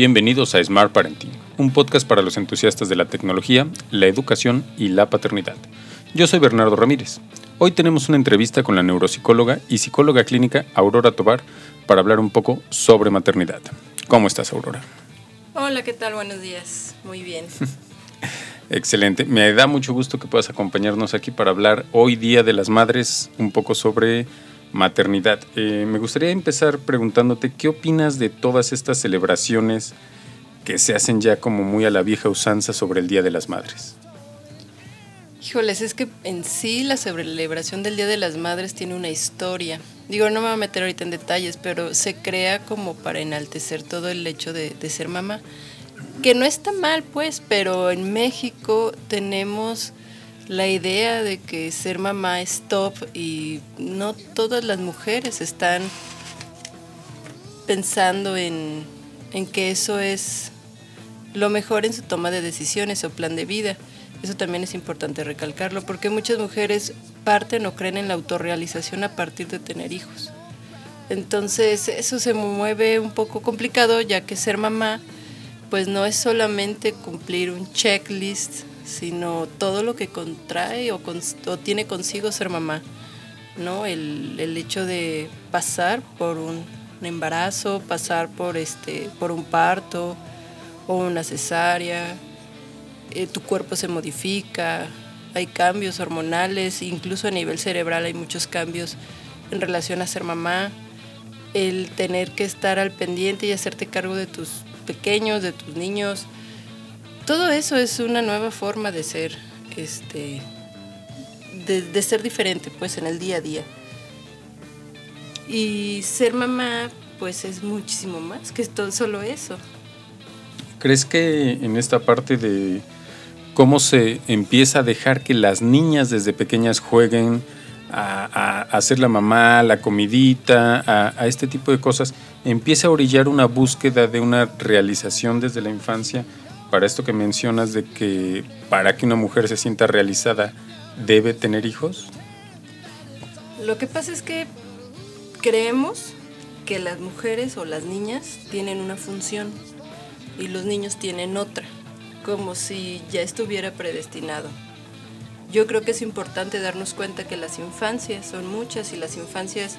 Bienvenidos a Smart Parenting, un podcast para los entusiastas de la tecnología, la educación y la paternidad. Yo soy Bernardo Ramírez. Hoy tenemos una entrevista con la neuropsicóloga y psicóloga clínica Aurora Tobar para hablar un poco sobre maternidad. ¿Cómo estás, Aurora? Hola, ¿qué tal? Buenos días. Muy bien. Excelente. Me da mucho gusto que puedas acompañarnos aquí para hablar hoy Día de las Madres un poco sobre maternidad. Eh, me gustaría empezar preguntándote qué opinas de todas estas celebraciones que se hacen ya como muy a la vieja usanza sobre el Día de las Madres. Híjoles, es que en sí la celebración del Día de las Madres tiene una historia. Digo, no me voy a meter ahorita en detalles, pero se crea como para enaltecer todo el hecho de, de ser mamá que no está mal, pues, pero en México tenemos la idea de que ser mamá es top y no todas las mujeres están pensando en, en que eso es lo mejor en su toma de decisiones o plan de vida. Eso también es importante recalcarlo, porque muchas mujeres parten o creen en la autorrealización a partir de tener hijos. Entonces eso se mueve un poco complicado, ya que ser mamá pues no es solamente cumplir un checklist, sino todo lo que contrae o, tiene consigo ser mamá, ¿no? El, hecho de pasar por un embarazo, pasar por, este, por un parto o una cesárea, eh, tu cuerpo se modifica, hay cambios hormonales, incluso a nivel cerebral hay muchos cambios en relación a ser mamá, el tener que estar al pendiente y hacerte cargo de tus pequeños, de tus niños. Todo eso es una nueva forma de ser, este, de, ser diferente, pues, en el día a día. Y ser mamá, pues, es muchísimo más que todo solo eso. ¿Crees que en esta parte de cómo se empieza a dejar que las niñas desde pequeñas jueguen, a, hacer la mamá, la comidita, a, este tipo de cosas, empieza a orillar una búsqueda de una realización desde la infancia para esto que mencionas de que para que una mujer se sienta realizada debe tener hijos? Lo que pasa es que creemos que las mujeres o las niñas tienen una función y los niños tienen otra, como si ya estuviera predestinado yo creo que es importante darnos cuenta que las infancias son muchas y las infancias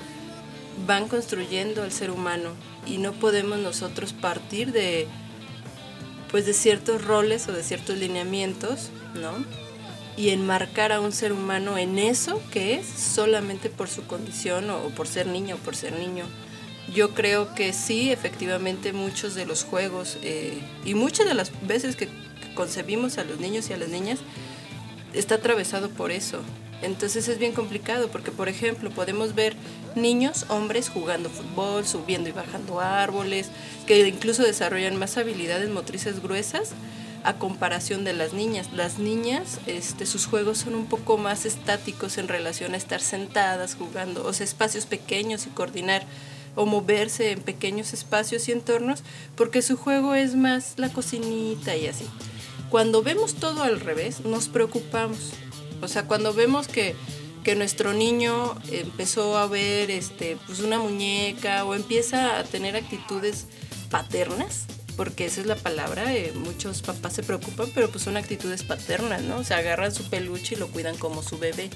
van construyendo al ser humano y no podemos nosotros partir de pues de ciertos roles o de ciertos lineamientos, ¿no? Y enmarcar a un ser humano en eso que es solamente por su condición o por ser niño o por ser niño. Yo creo que sí, efectivamente, muchos de los juegos eh, y muchas de las veces que concebimos a los niños y a las niñas, está atravesado por eso. Entonces es bien complicado porque, por ejemplo, podemos ver niños, hombres jugando fútbol, subiendo y bajando árboles, que incluso desarrollan más habilidades motrices gruesas a comparación de las niñas. Las niñas, este, sus juegos son un poco más estáticos en relación a estar sentadas jugando, o sea, espacios pequeños y coordinar o moverse en pequeños espacios y entornos, porque su juego es más la cocinita y así. Cuando vemos todo al revés, nos preocupamos. O sea, cuando vemos que, nuestro niño empezó a ver este, pues una muñeca o empieza a tener actitudes paternas, porque esa es la palabra, eh, muchos papás se preocupan, pero pues son actitudes paternas, ¿no? O sea, agarran su peluche y lo cuidan como su bebé.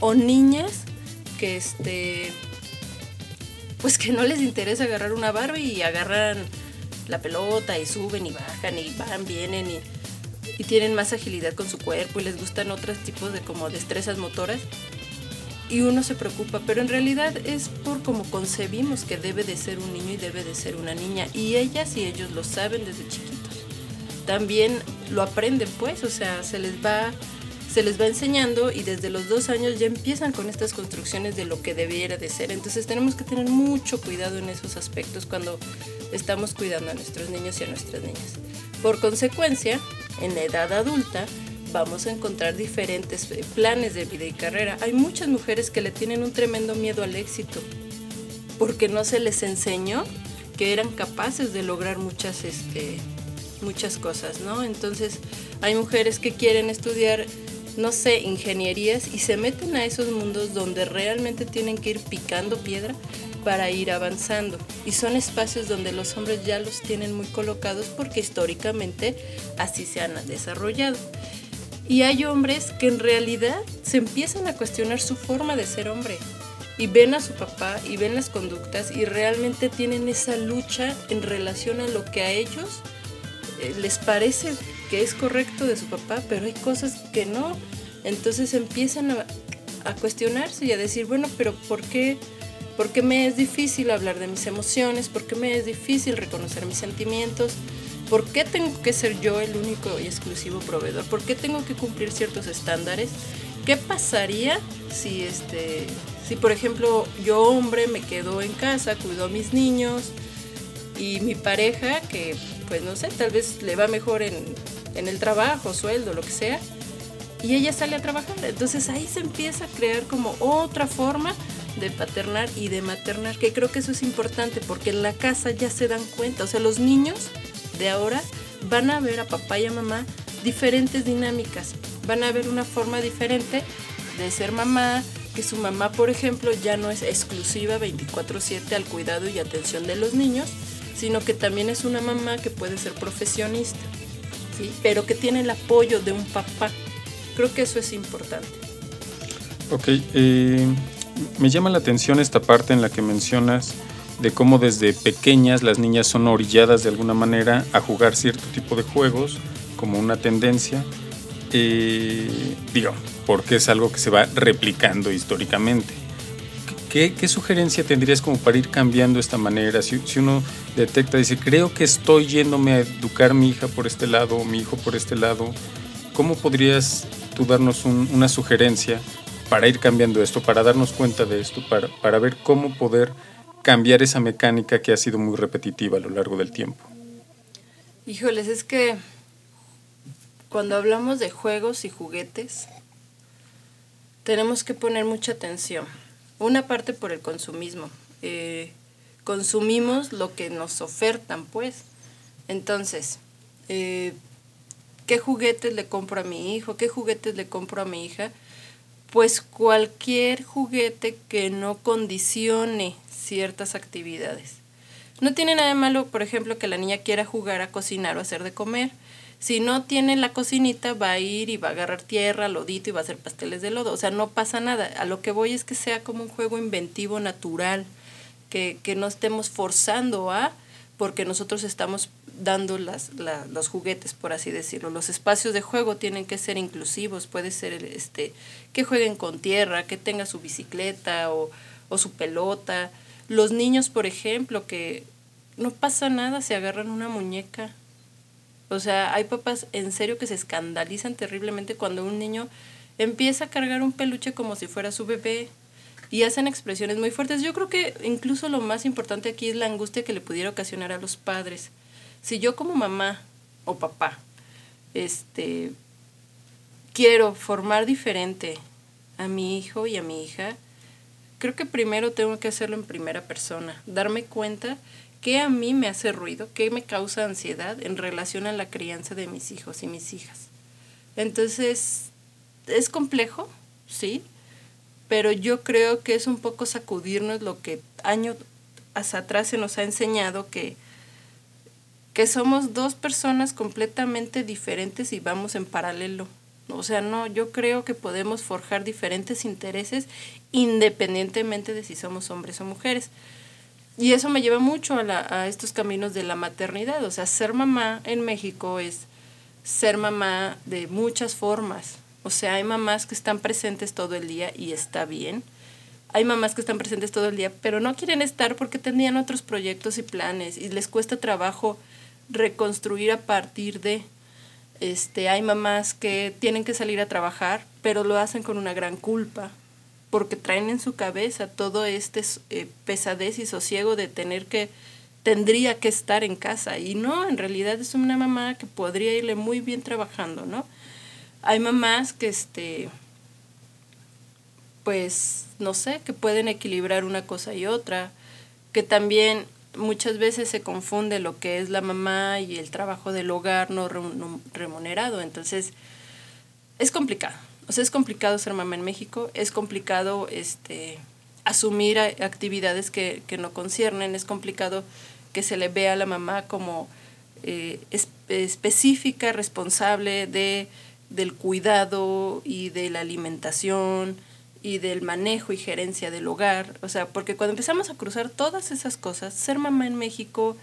O niñas que este pues que no les interesa agarrar una Barbie y agarran la pelota y suben y bajan y van, vienen y y tienen más agilidad con su cuerpo y les gustan otros tipos de como destrezas motoras y uno se preocupa, pero en realidad es por como concebimos que debe de ser un niño y debe de ser una niña y ellas y ellos lo saben desde chiquitos. También lo aprenden pues, o sea, se les va se les va enseñando y desde los dos años ya empiezan con estas construcciones de lo que debiera de ser. Entonces tenemos que tener mucho cuidado en esos aspectos cuando estamos cuidando a nuestros niños y a nuestras niñas. Por consecuencia, en la edad adulta vamos a encontrar diferentes eh, planes de vida y carrera. Hay muchas mujeres que le tienen un tremendo miedo al éxito porque no se les enseñó que eran capaces de lograr muchas, este, muchas cosas, ¿no? Entonces hay mujeres que quieren estudiar, no sé, ingenierías y se meten a esos mundos donde realmente tienen que ir picando piedra para ir avanzando. Y son espacios donde los hombres ya los tienen muy colocados porque históricamente así se han desarrollado. Y hay hombres que en realidad se empiezan a cuestionar su forma de ser hombre y ven a su papá y ven las conductas y realmente tienen esa lucha en relación a lo que a ellos eh, les parece que es correcto de su papá, pero hay cosas que no. Entonces empiezan a, cuestionarse y a decir, bueno, pero ¿por qué? ¿Por qué me es difícil hablar de mis emociones? ¿Por qué me es difícil reconocer mis sentimientos? ¿Por qué tengo que ser yo el único y exclusivo proveedor? ¿Por qué tengo que cumplir ciertos estándares? ¿Qué pasaría si, este, si por ejemplo, yo hombre me quedo en casa, cuido a mis niños y mi pareja, que pues no sé, tal vez le va mejor en, en el trabajo, sueldo, lo que sea, y ella sale a trabajar. Entonces ahí se empieza a crear como otra forma de paternar y de maternar, que creo que eso es importante porque en la casa ya se dan cuenta, o sea, los niños de ahora van a ver a papá y a mamá diferentes dinámicas. Van a ver una forma diferente de ser mamá, que su mamá, por ejemplo, ya no es exclusiva 24/7 al cuidado y atención de los niños, sino que también es una mamá que puede ser profesionista, ¿sí? pero que tiene el apoyo de un papá. Creo que eso es importante. Ok, eh, me llama la atención esta parte en la que mencionas de cómo desde pequeñas las niñas son orilladas de alguna manera a jugar cierto tipo de juegos como una tendencia, eh, digo, porque es algo que se va replicando históricamente. ¿Qué, ¿Qué, sugerencia tendrías como para ir cambiando esta manera? Si, si, uno detecta, dice, creo que estoy yéndome a educar mi hija por este lado o mi hijo por este lado, ¿cómo podrías tú darnos un, una sugerencia para ir cambiando esto, para darnos cuenta de esto, para, para ver cómo poder cambiar esa mecánica que ha sido muy repetitiva a lo largo del tiempo? Híjoles, es que cuando hablamos de juegos y juguetes, tenemos que poner mucha atención. Una parte por el consumismo. Eh, consumimos lo que nos ofertan, pues. Entonces, eh, ¿qué juguetes le compro a mi hijo? ¿Qué juguetes le compro a mi hija? Pues cualquier juguete que no condicione ciertas actividades. No tiene nada de malo, por ejemplo, que la niña quiera jugar a cocinar o hacer de comer. Si no tiene la cocinita, va a ir y va a agarrar tierra, lodito y va a hacer pasteles de lodo. O sea, no pasa nada. A lo que voy es que sea como un juego inventivo, natural, que, que no estemos forzando a, porque nosotros estamos dando las, la, los juguetes, por así decirlo. Los espacios de juego tienen que ser inclusivos. Puede ser este, que jueguen con tierra, que tenga su bicicleta o su pelota los niños, por ejemplo, que no pasa nada si agarran una muñeca. O sea, hay papás en serio que se escandalizan terriblemente cuando un niño empieza a cargar un peluche como si fuera su bebé y hacen expresiones muy fuertes. Yo creo que incluso lo más importante aquí es la angustia que le pudiera ocasionar a los padres. Si yo como mamá o papá este quiero formar diferente a mi hijo y a mi hija, creo que primero tengo que hacerlo en primera persona, darme cuenta qué a mí me hace ruido, qué me causa ansiedad en relación a la crianza de mis hijos y mis hijas. Entonces, es complejo, sí, pero yo creo que es un poco sacudirnos lo que años atrás se nos ha enseñado que, que somos dos personas completamente diferentes y vamos en paralelo. O sea, no, yo creo que podemos forjar diferentes intereses independientemente de si somos hombres o mujeres. Y eso me lleva mucho a, la, a estos caminos de la maternidad. O sea, ser mamá en México es ser mamá de muchas formas. O sea, hay mamás que están presentes todo el día y está bien. Hay mamás que están presentes todo el día, pero no quieren estar porque tenían otros proyectos y planes y les cuesta trabajo reconstruir a partir de este, hay mamás que tienen que salir a trabajar, pero lo hacen con una gran culpa, porque traen en su cabeza todo este eh, pesadez y sosiego de tener que, tendría que estar en casa. Y no, en realidad es una mamá que podría irle muy bien trabajando, ¿no? Hay mamás que, este, pues, no sé, que pueden equilibrar una cosa y otra, que también muchas veces se confunde lo que es la mamá y el trabajo del hogar no remunerado. Entonces, es complicado. O sea, es complicado ser mamá en México, es complicado este, asumir actividades que, no conciernen, es complicado que se le vea a la mamá como eh, específica, responsable de, del cuidado y de la alimentación y del manejo y gerencia del hogar. O sea, porque cuando empezamos a cruzar todas esas cosas, ser mamá en México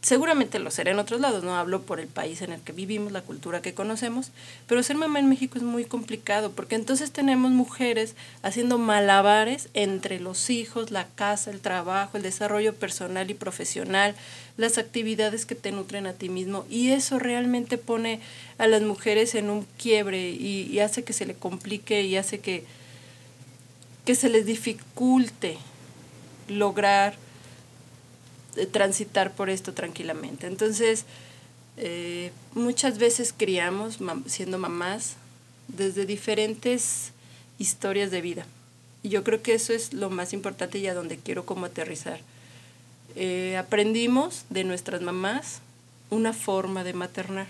Seguramente lo será en otros lados, no hablo por el país en el que vivimos, la cultura que conocemos, pero ser mamá en México es muy complicado porque entonces tenemos mujeres haciendo malabares entre los hijos, la casa, el trabajo, el desarrollo personal y profesional, las actividades que te nutren a ti mismo y eso realmente pone a las mujeres en un quiebre y, hace que se le complique y hace que, que se les dificulte lograr transitar por esto tranquilamente. Entonces, eh, muchas veces criamos, siendo mamás, desde diferentes historias de vida. Y yo creo que eso es lo más importante y a donde quiero como aterrizar. Eh, aprendimos de nuestras mamás una forma de maternar.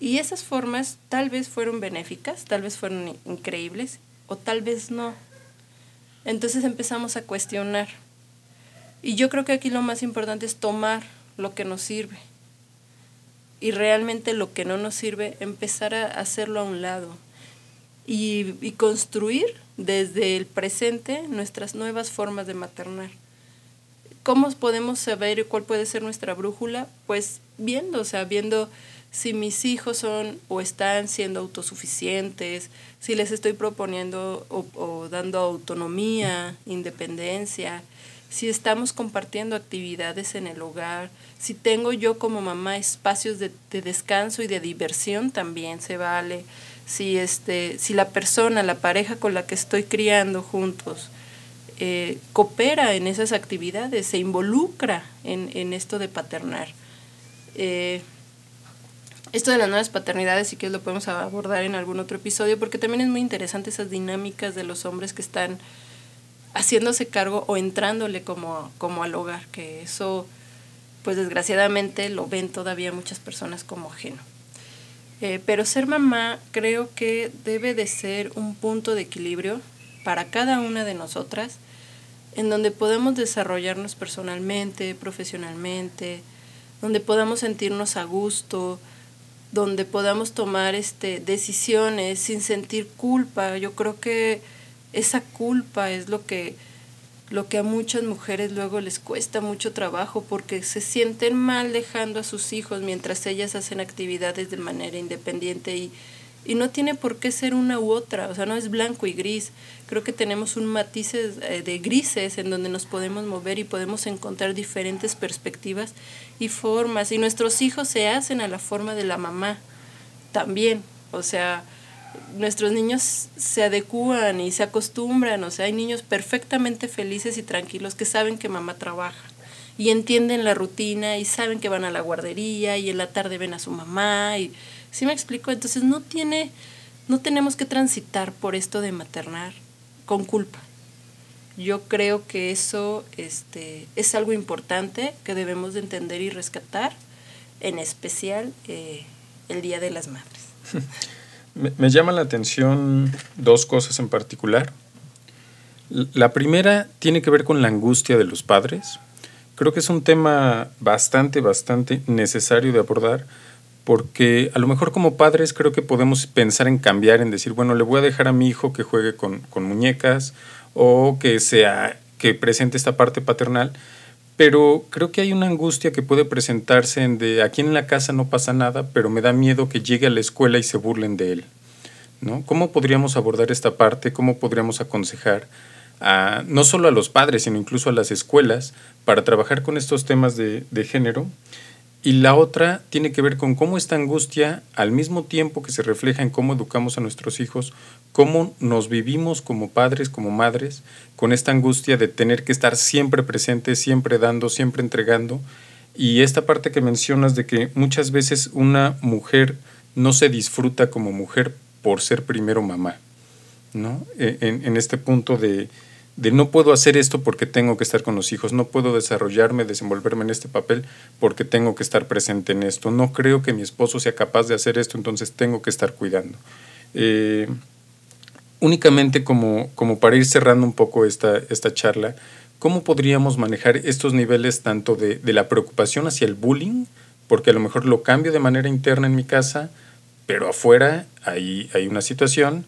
Y esas formas tal vez fueron benéficas, tal vez fueron increíbles o tal vez no. Entonces empezamos a cuestionar y yo creo que aquí lo más importante es tomar lo que nos sirve. Y realmente lo que no nos sirve, empezar a hacerlo a un lado. Y, construir desde el presente nuestras nuevas formas de maternar. ¿Cómo podemos saber cuál puede ser nuestra brújula? Pues viendo, o sea, viendo si mis hijos son o están siendo autosuficientes, si les estoy proponiendo o, o dando autonomía, independencia, si estamos compartiendo actividades en el hogar, si tengo yo como mamá espacios de, descanso y de diversión también se vale, si, este, si la persona, la pareja con la que estoy criando juntos, eh, coopera en esas actividades, se involucra en, esto de paternar. Eh, esto de las nuevas paternidades sí que lo podemos abordar en algún otro episodio porque también es muy interesante esas dinámicas de los hombres que están haciéndose cargo o entrándole como, como al hogar, que eso pues desgraciadamente lo ven todavía muchas personas como ajeno. Eh, pero ser mamá creo que debe de ser un punto de equilibrio para cada una de nosotras, en donde podemos desarrollarnos personalmente, profesionalmente, donde podamos sentirnos a gusto, donde podamos tomar este, decisiones sin sentir culpa. Yo creo que esa culpa es lo que, lo que a muchas mujeres luego les cuesta mucho trabajo porque se sienten mal dejando a sus hijos mientras ellas hacen actividades de manera independiente y, y no tiene por qué ser una u otra, o sea, no es blanco y gris. Creo que tenemos un matiz eh, de grises en donde nos podemos mover y podemos encontrar diferentes perspectivas y formas. Y nuestros hijos se hacen a la forma de la mamá también. O sea, nuestros niños se adecúan y se acostumbran, o sea, hay niños perfectamente felices y tranquilos que saben que mamá trabaja y entienden la rutina y saben que van a la guardería y en la tarde ven a su mamá ¿sí me explico? Entonces no tiene no tenemos que transitar por esto de maternar con culpa. Yo creo que eso este, es algo importante que debemos de entender y rescatar, en especial eh, el Día de las Madres. Me, me llama la atención dos cosas en particular. La primera tiene que ver con la angustia de los padres. Creo que es un tema bastante, bastante necesario de abordar porque a lo mejor como padres creo que podemos pensar en cambiar, en decir, bueno, le voy a dejar a mi hijo que juegue con, con muñecas o que sea que presente esta parte paternal, pero creo que hay una angustia que puede presentarse en de aquí en la casa no pasa nada, pero me da miedo que llegue a la escuela y se burlen de él. ¿no? ¿Cómo podríamos abordar esta parte? ¿Cómo podríamos aconsejar a, no solo a los padres, sino incluso a las escuelas para trabajar con estos temas de, de género? Y la otra tiene que ver con cómo esta angustia, al mismo tiempo que se refleja en cómo educamos a nuestros hijos, cómo nos vivimos como padres, como madres, con esta angustia de tener que estar siempre presentes, siempre dando, siempre entregando. Y esta parte que mencionas de que muchas veces una mujer no se disfruta como mujer por ser primero mamá, ¿no? E, en, en este punto de, de no puedo hacer esto porque tengo que estar con los hijos, no puedo desarrollarme, desenvolverme en este papel porque tengo que estar presente en esto, no creo que mi esposo sea capaz de hacer esto, entonces tengo que estar cuidando. Eh, únicamente como, como para ir cerrando un poco esta, esta charla, ¿cómo podríamos manejar estos niveles tanto de, de, la preocupación hacia el bullying? Porque a lo mejor lo cambio de manera interna en mi casa, pero afuera hay, hay una situación.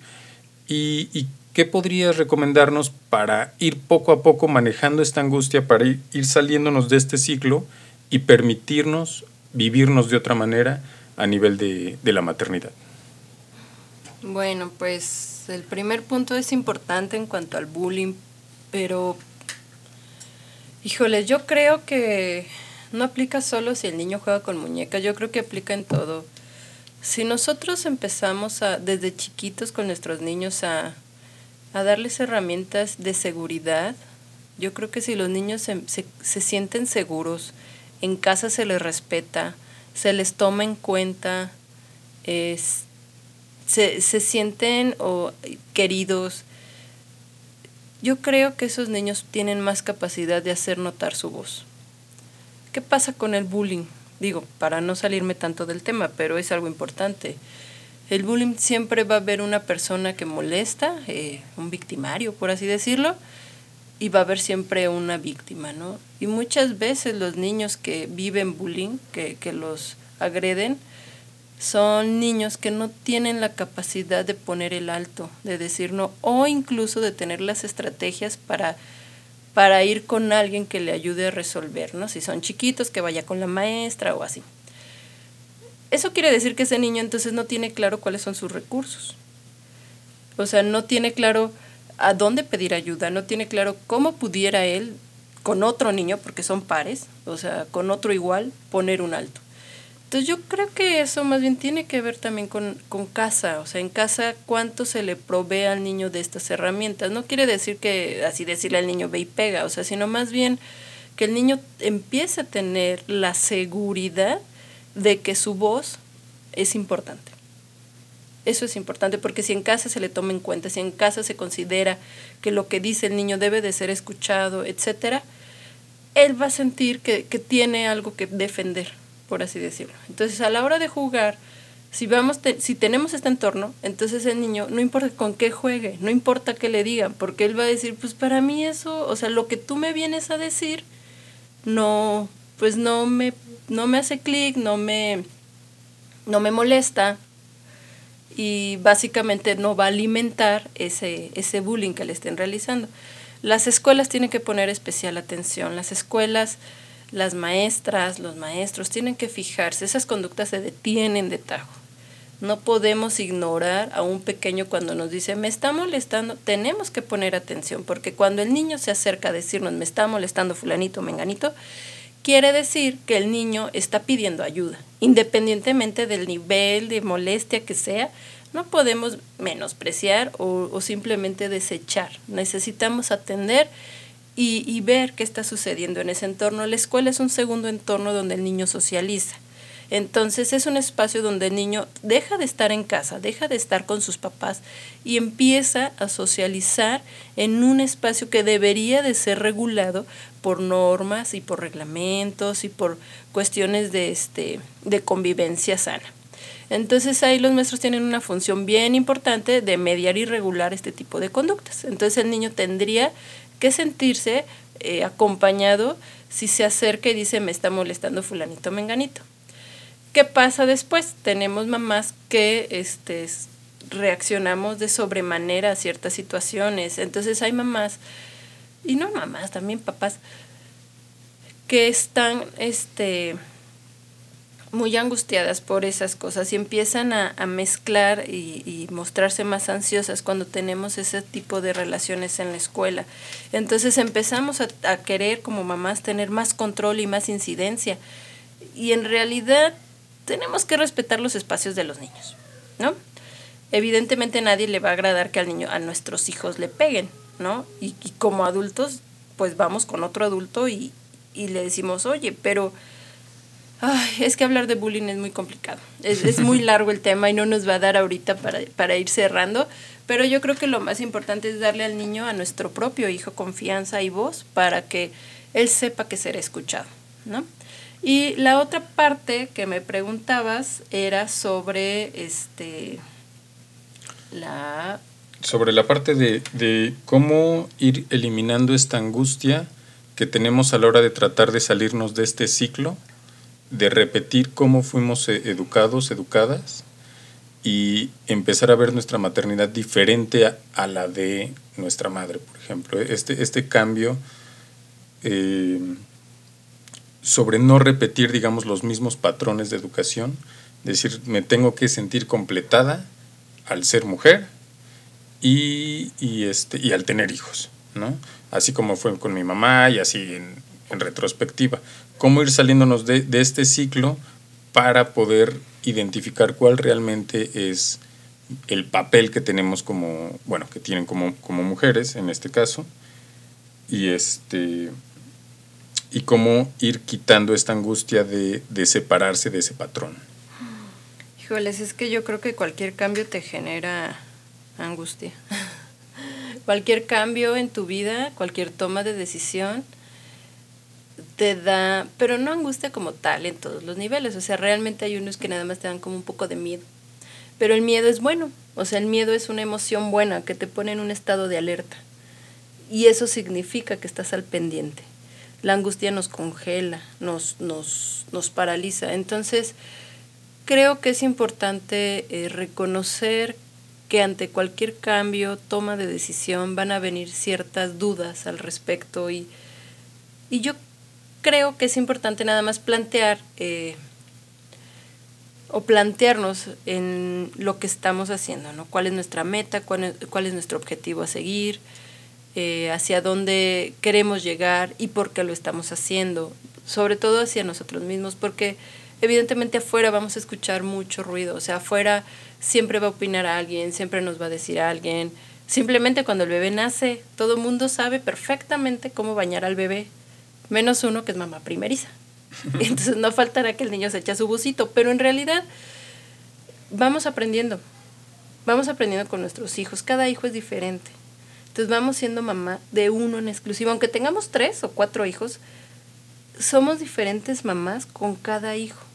¿Y, ¿Y qué podrías recomendarnos para ir poco a poco manejando esta angustia, para ir, saliéndonos de este ciclo y permitirnos vivirnos de otra manera a nivel de, de la maternidad? Bueno, pues el primer punto es importante en cuanto al bullying, pero híjole, yo creo que no aplica solo si el niño juega con muñecas, yo creo que aplica en todo. Si nosotros empezamos a, desde chiquitos con nuestros niños a, a darles herramientas de seguridad, yo creo que si los niños se, se, se sienten seguros, en casa se les respeta, se les toma en cuenta, es, se, se sienten o, queridos. Yo creo que esos niños tienen más capacidad de hacer notar su voz. ¿Qué pasa con el bullying? Digo, para no salirme tanto del tema, pero es algo importante. El bullying siempre va a haber una persona que molesta, eh, un victimario, por así decirlo, y va a haber siempre una víctima, ¿no? Y muchas veces los niños que viven bullying, que, que los agreden, son niños que no tienen la capacidad de poner el alto, de decir no, o incluso de tener las estrategias para, para ir con alguien que le ayude a resolver, ¿no? Si son chiquitos, que vaya con la maestra o así. Eso quiere decir que ese niño entonces no tiene claro cuáles son sus recursos. O sea, no tiene claro a dónde pedir ayuda, no tiene claro cómo pudiera él, con otro niño, porque son pares, o sea, con otro igual, poner un alto. Entonces yo creo que eso más bien tiene que ver también con, con, casa, o sea, en casa cuánto se le provee al niño de estas herramientas. No quiere decir que así decirle al niño ve y pega, o sea, sino más bien que el niño empiece a tener la seguridad de que su voz es importante. Eso es importante porque si en casa se le toma en cuenta, si en casa se considera que lo que dice el niño debe de ser escuchado, etcétera, él va a sentir que, que tiene algo que defender por así decirlo. Entonces, a la hora de jugar, si, vamos si tenemos este entorno, entonces el niño, no importa con qué juegue, no importa qué le digan, porque él va a decir, pues para mí eso, o sea, lo que tú me vienes a decir, no, pues no me, no me hace clic, no me, no me molesta, y básicamente no va a alimentar ese, ese bullying que le estén realizando. Las escuelas tienen que poner especial atención, las escuelas las maestras, los maestros tienen que fijarse, esas conductas se detienen de tajo. No podemos ignorar a un pequeño cuando nos dice, me está molestando, tenemos que poner atención, porque cuando el niño se acerca a decirnos, me está molestando fulanito, menganito, quiere decir que el niño está pidiendo ayuda, independientemente del nivel de molestia que sea, no podemos menospreciar o, simplemente desechar. Necesitamos atender y, y, ver qué está sucediendo en ese entorno. La escuela es un segundo entorno donde el niño socializa. Entonces es un espacio donde el niño deja de estar en casa, deja de estar con sus papás y empieza a socializar en un espacio que debería de ser regulado por normas y por reglamentos y por cuestiones de, este, de convivencia sana. Entonces ahí los maestros tienen una función bien importante de mediar y regular este tipo de conductas. Entonces el niño tendría que sentirse eh, acompañado si se acerca y dice me está molestando fulanito menganito. ¿Qué pasa después? Tenemos mamás que este, reaccionamos de sobremanera a ciertas situaciones. Entonces hay mamás, y no mamás, también papás, que están este, muy angustiadas por esas cosas y empiezan a, a mezclar y, y, mostrarse más ansiosas cuando tenemos ese tipo de relaciones en la escuela. Entonces empezamos a, a querer como mamás tener más control y más incidencia. Y en realidad tenemos que respetar los espacios de los niños, ¿no? Evidentemente nadie le va a agradar que al niño, a nuestros hijos le peguen, ¿no? Y, y como adultos, pues vamos con otro adulto y, y le decimos, oye, pero Ay, es que hablar de bullying es muy complicado. Es, es, muy largo el tema y no nos va a dar ahorita para, para ir cerrando, pero yo creo que lo más importante es darle al niño, a nuestro propio hijo, confianza y voz para que él sepa que será escuchado, ¿no? Y la otra parte que me preguntabas era sobre este la sobre la parte de, de, cómo ir eliminando esta angustia que tenemos a la hora de tratar de salirnos de este ciclo, de repetir cómo fuimos eh, educados, educadas, y empezar a ver nuestra maternidad diferente a, la de nuestra madre, por ejemplo. Este, este cambio eh, sobre no repetir, digamos, los mismos patrones de educación, decir, me tengo que sentir completada al ser mujer y, este, y al tener hijos, ¿no? Así como fue con mi mamá y así en, retrospectiva. ¿Cómo ir saliéndonos de, de este ciclo para poder identificar cuál realmente es el papel que tenemos como, bueno, que tienen como, como mujeres en este caso, y este y cómo ir quitando esta angustia de, de separarse de ese patrón. Híjoles, es que yo creo que cualquier cambio te genera angustia. cualquier cambio en tu vida, cualquier toma de decisión, te da, pero no angustia como tal en todos los niveles, o sea, realmente hay unos que nada más te dan como un poco de miedo, pero el miedo es bueno, o sea, el miedo es una emoción buena que te pone en un estado de alerta y eso significa que estás al pendiente. La angustia nos congela, nos, nos, nos paraliza, entonces creo que es importante eh, reconocer que ante cualquier cambio, toma de decisión, van a venir ciertas dudas al respecto y, y yo creo que es importante nada más plantear eh, o plantearnos en lo que estamos haciendo, ¿no? ¿Cuál es nuestra meta? ¿Cuál es, nuestro objetivo a seguir? Eh, hacia dónde queremos llegar y por qué lo estamos haciendo, sobre todo hacia nosotros mismos, porque evidentemente afuera vamos a escuchar mucho ruido, o sea, afuera siempre va a opinar a alguien, siempre nos va a decir a alguien, simplemente cuando el bebé nace, todo el mundo sabe perfectamente cómo bañar al bebé, menos uno que es mamá primeriza. Entonces no faltará que el niño se eche su busito, pero en realidad vamos aprendiendo, vamos aprendiendo con nuestros hijos, cada hijo es diferente. Entonces vamos siendo mamá de uno en exclusivo, aunque tengamos tres o cuatro hijos, somos diferentes mamás con cada hijo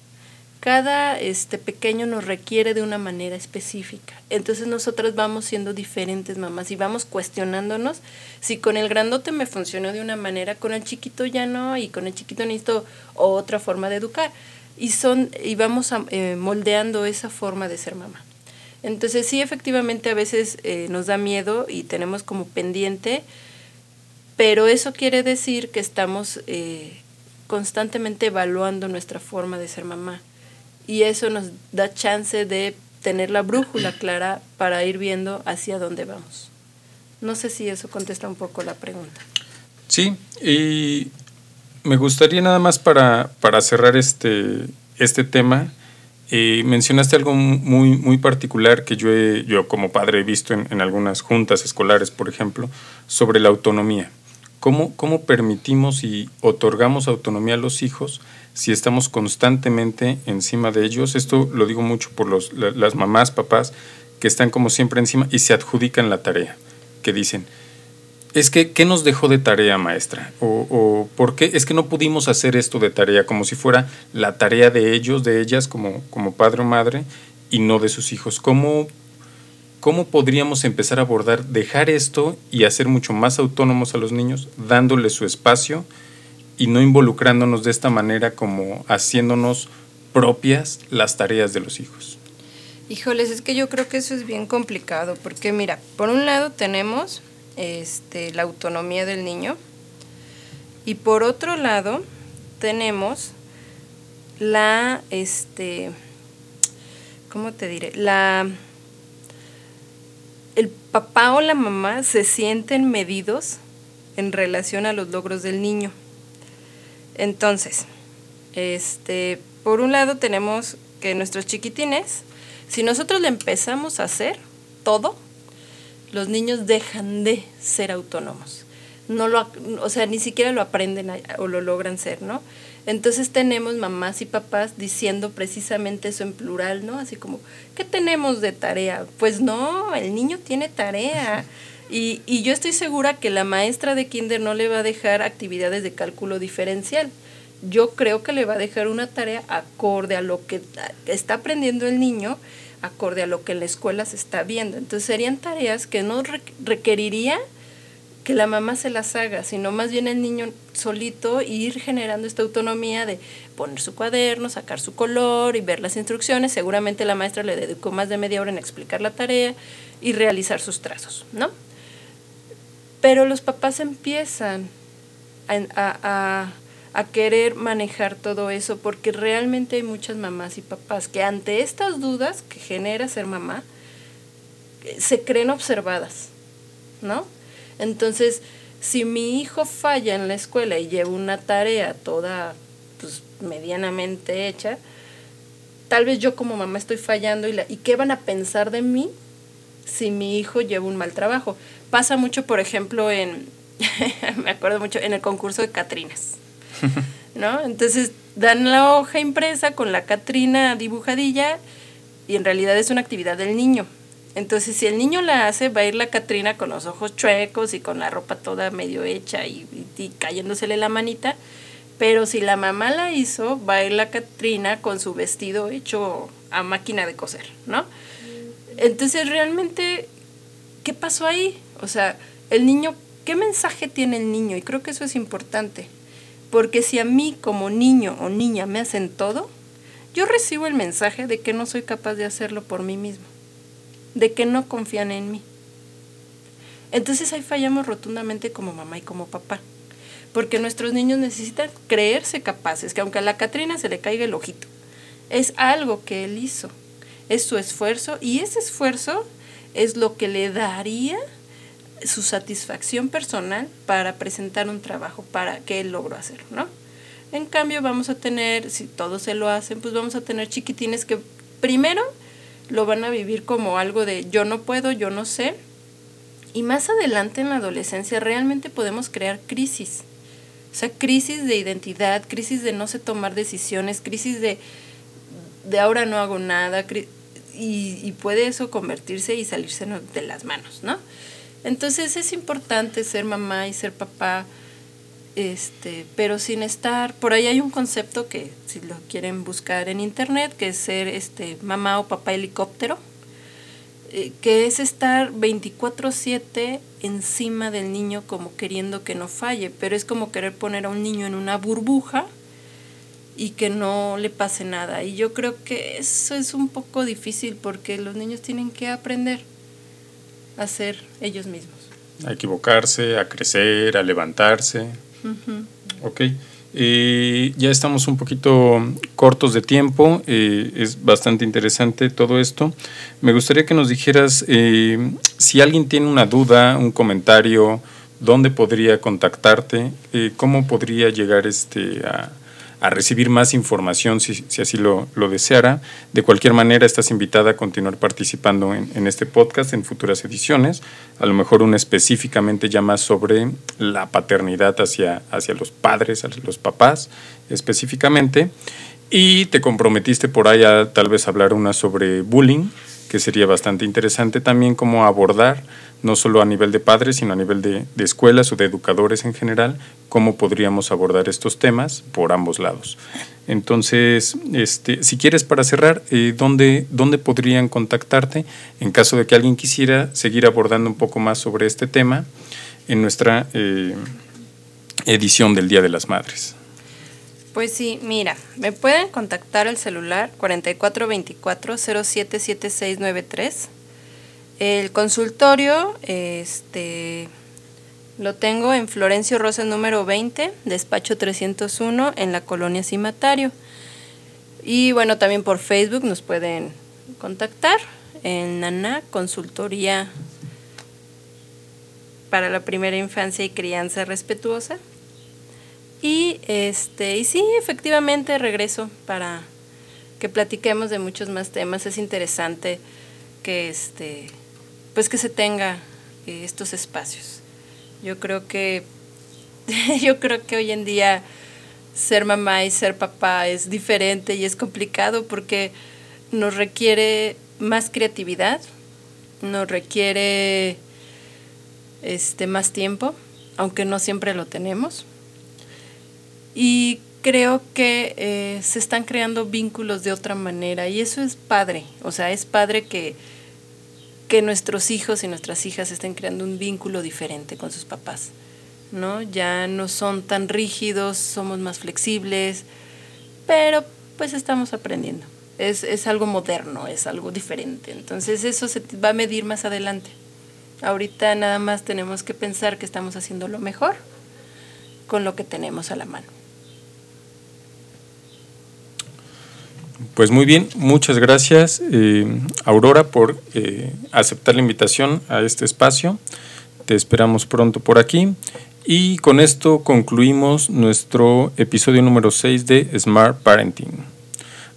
cada este pequeño nos requiere de una manera específica. Entonces nosotras vamos siendo diferentes mamás y vamos cuestionándonos si con el grandote me funcionó de una manera, con el chiquito ya no y con el chiquito necesito otra forma de educar. Y son y vamos eh, moldeando esa forma de ser mamá. Entonces sí, efectivamente a veces eh, nos da miedo y tenemos como pendiente, pero eso quiere decir que estamos eh, constantemente evaluando nuestra forma de ser mamá y eso nos da chance de tener la brújula clara para ir viendo hacia dónde vamos. No sé si eso contesta un poco la pregunta. Sí, y me gustaría nada más para, para cerrar este, este tema, eh, mencionaste algo muy, muy particular que yo, yo como padre he visto en, en, algunas juntas escolares, por ejemplo, sobre la autonomía. ¿Cómo, ¿Cómo permitimos y otorgamos autonomía a los hijos si estamos constantemente encima de ellos. Esto lo digo mucho por los, las mamás, papás, que están como siempre encima y se adjudican la tarea, que dicen, es que, ¿qué nos dejó de tarea, maestra? O, o, ¿por qué? Es que no pudimos hacer esto de tarea, como si fuera la tarea de ellos, de ellas, como, como padre o madre, y no de sus hijos. ¿Cómo, ¿Cómo podríamos empezar a abordar, dejar esto y hacer mucho más autónomos a los niños, dándoles su espacio? y no involucrándonos de esta manera como haciéndonos propias las tareas de los hijos. Híjoles, es que yo creo que eso es bien complicado, porque mira, por un lado tenemos este, la autonomía del niño y por otro lado tenemos la, este, ¿cómo te diré? La, el papá o la mamá se sienten medidos en relación a los logros del niño. Entonces, este, por un lado tenemos que nuestros chiquitines, si nosotros le empezamos a hacer todo, los niños dejan de ser autónomos. No lo, o sea, ni siquiera lo aprenden o lo logran ser, ¿no? Entonces tenemos mamás y papás diciendo precisamente eso en plural, ¿no? Así como, ¿qué tenemos de tarea? Pues no, el niño tiene tarea. Y, y yo estoy segura que la maestra de kinder no le va a dejar actividades de cálculo diferencial. Yo creo que le va a dejar una tarea acorde a lo que está aprendiendo el niño acorde a lo que en la escuela se está viendo. Entonces serían tareas que no requeriría que la mamá se las haga, sino más bien el niño solito ir generando esta autonomía de poner su cuaderno, sacar su color y ver las instrucciones. Seguramente la maestra le dedicó más de media hora en explicar la tarea y realizar sus trazos, ¿no? Pero los papás empiezan a, a querer manejar todo eso porque realmente hay muchas mamás y papás que ante estas dudas que genera ser mamá, se creen observadas, ¿no? Entonces, si mi hijo falla en la escuela y lleva una tarea toda pues, medianamente hecha, tal vez yo como mamá estoy fallando y, la, y qué van a pensar de mí si mi hijo lleva un mal trabajo. Pasa mucho, por ejemplo, en, me acuerdo mucho, en el concurso de Catrinas, ¿no? Entonces dan la hoja impresa con la Catrina dibujadilla y en realidad es una actividad del niño. Entonces, si el niño la hace, va a ir la Catrina con los ojos chuecos y con la ropa toda medio hecha y, cayéndosele la manita. Pero si la mamá la hizo, va a ir la Catrina con su vestido hecho a máquina de coser, ¿no? Entonces, realmente, ¿qué pasó ahí? O sea, el niño, ¿qué mensaje tiene el niño? Y creo que eso es importante. Porque si a mí como niño o niña me hacen todo, yo recibo el mensaje de que no soy capaz de hacerlo por mí mismo de que no confían en mí. Entonces ahí fallamos rotundamente como mamá y como papá. Porque nuestros niños necesitan creerse capaces, que aunque a la Catrina se le caiga el ojito, es algo que él hizo, es su esfuerzo y ese esfuerzo es lo que le daría su satisfacción personal para presentar un trabajo para que él logró hacerlo, ¿no? En cambio vamos a tener, si todos se lo hacen, pues vamos a tener chiquitines que primero lo van a vivir como algo de yo no puedo, yo no sé. Y más adelante en la adolescencia realmente podemos crear crisis. O sea, crisis de identidad, crisis de no sé tomar decisiones, crisis de, de ahora no hago nada, y, y puede eso convertirse y salirse de las manos, ¿no? Entonces es importante ser mamá y ser papá este, pero sin estar, por ahí hay un concepto que si lo quieren buscar en internet, que es ser este mamá o papá helicóptero, eh, que es estar 24/7 encima del niño como queriendo que no falle, pero es como querer poner a un niño en una burbuja y que no le pase nada. Y yo creo que eso es un poco difícil porque los niños tienen que aprender a ser ellos mismos. A equivocarse, a crecer, a levantarse. Ok. Eh, ya estamos un poquito cortos de tiempo, eh, es bastante interesante todo esto. Me gustaría que nos dijeras eh, si alguien tiene una duda, un comentario, dónde podría contactarte, cómo podría llegar este, a, a recibir más información si, así lo, deseara. De cualquier manera, estás invitada a continuar participando en, este podcast en futuras ediciones, a lo mejor una específicamente ya más sobre la paternidad hacia, hacia los padres, hacia los papás específicamente. Y te comprometiste por ahí a tal vez hablar una sobre bullying, que sería bastante interesante también cómo abordar no solo a nivel de padres, sino a nivel de, escuelas o de educadores en general, cómo podríamos abordar estos temas por ambos lados. Entonces, este, si quieres para cerrar, eh, ¿dónde, ¿dónde, podrían contactarte en caso de que alguien quisiera seguir abordando un poco más sobre este tema en nuestra eh, edición del Día de las Madres? Pues sí, mira, me pueden contactar al celular 4424 077693 el consultorio este, lo tengo en Florencio Rosa número 20, despacho 301, en la colonia Cimatario. Y bueno, también por Facebook nos pueden contactar en Nana Consultoría para la primera infancia y crianza respetuosa. Y este, y sí, efectivamente regreso para que platiquemos de muchos más temas. Es interesante que este pues que se tenga eh, estos espacios. Yo creo que yo creo que hoy en día ser mamá y ser papá es diferente y es complicado porque nos requiere más creatividad, nos requiere este más tiempo, aunque no siempre lo tenemos. Y creo que eh, se están creando vínculos de otra manera y eso es padre, o sea, es padre que, que nuestros hijos y nuestras hijas estén creando un vínculo diferente con sus papás, ¿no? Ya no son tan rígidos, somos más flexibles, pero pues estamos aprendiendo. Es, es algo moderno, es algo diferente. Entonces eso se va a medir más adelante. Ahorita nada más tenemos que pensar que estamos haciendo lo mejor con lo que tenemos a la mano. Pues muy bien, muchas gracias eh, Aurora por eh, aceptar la invitación a este espacio. Te esperamos pronto por aquí. Y con esto concluimos nuestro episodio número 6 de Smart Parenting.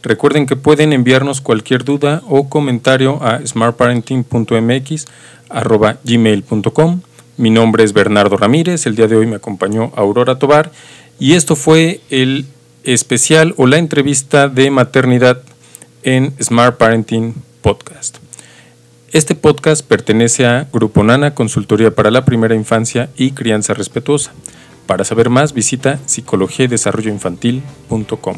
Recuerden que pueden enviarnos cualquier duda o comentario a smartparenting.mx.gmail.com. Mi nombre es Bernardo Ramírez, el día de hoy me acompañó Aurora Tobar y esto fue el especial o la entrevista de maternidad en Smart Parenting Podcast. Este podcast pertenece a Grupo Nana, Consultoría para la Primera Infancia y Crianza Respetuosa. Para saber más visita psicología y desarrollo infantil.com.